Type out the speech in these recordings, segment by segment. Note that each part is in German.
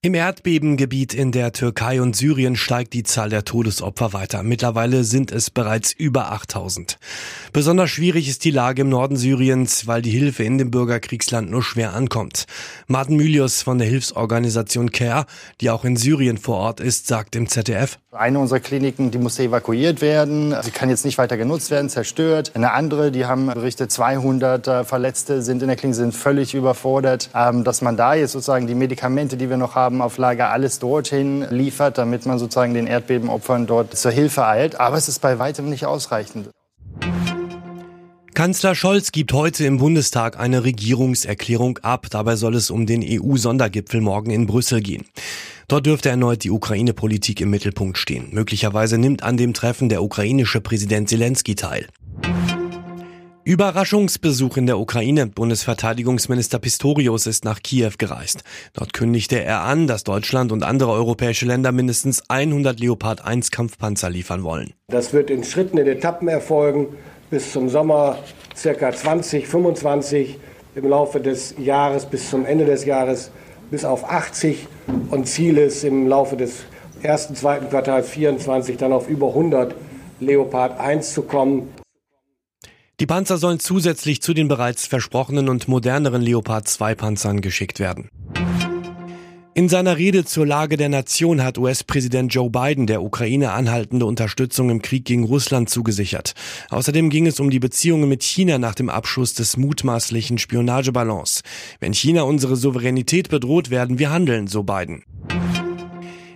Im Erdbebengebiet in der Türkei und Syrien steigt die Zahl der Todesopfer weiter. Mittlerweile sind es bereits über 8000. Besonders schwierig ist die Lage im Norden Syriens, weil die Hilfe in dem Bürgerkriegsland nur schwer ankommt. Martin Mylius von der Hilfsorganisation CARE, die auch in Syrien vor Ort ist, sagt im ZDF. Eine unserer Kliniken, die musste evakuiert werden. Sie kann jetzt nicht weiter genutzt werden, zerstört. Eine andere, die haben berichtet, 200 äh, Verletzte sind in der Klinik, sind völlig überfordert. Ähm, dass man da jetzt sozusagen die Medikamente, die wir noch haben, haben auf Lager alles dorthin liefert, damit man sozusagen den Erdbebenopfern dort zur Hilfe eilt. Aber es ist bei weitem nicht ausreichend. Kanzler Scholz gibt heute im Bundestag eine Regierungserklärung ab. Dabei soll es um den EU-Sondergipfel morgen in Brüssel gehen. Dort dürfte erneut die Ukraine-Politik im Mittelpunkt stehen. Möglicherweise nimmt an dem Treffen der ukrainische Präsident Zelensky teil. Überraschungsbesuch in der Ukraine. Bundesverteidigungsminister Pistorius ist nach Kiew gereist. Dort kündigte er an, dass Deutschland und andere europäische Länder mindestens 100 Leopard 1 Kampfpanzer liefern wollen. Das wird in Schritten, in Etappen erfolgen. Bis zum Sommer circa 2025, im Laufe des Jahres bis zum Ende des Jahres bis auf 80 und Ziel ist im Laufe des ersten, zweiten Quartals 24 dann auf über 100 Leopard 1 zu kommen. Die Panzer sollen zusätzlich zu den bereits versprochenen und moderneren Leopard 2 Panzern geschickt werden. In seiner Rede zur Lage der Nation hat US-Präsident Joe Biden der Ukraine anhaltende Unterstützung im Krieg gegen Russland zugesichert. Außerdem ging es um die Beziehungen mit China nach dem Abschuss des mutmaßlichen Spionageballons. Wenn China unsere Souveränität bedroht, werden wir handeln, so Biden.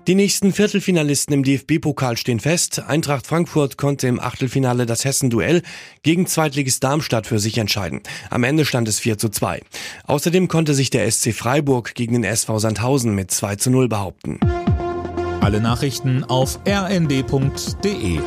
Die nächsten Viertelfinalisten im DFB-Pokal stehen fest. Eintracht Frankfurt konnte im Achtelfinale das Hessen-Duell gegen Zweitligist Darmstadt für sich entscheiden. Am Ende stand es 4 zu 2. Außerdem konnte sich der SC Freiburg gegen den SV Sandhausen mit 2 zu 0 behaupten. Alle Nachrichten auf rnd.de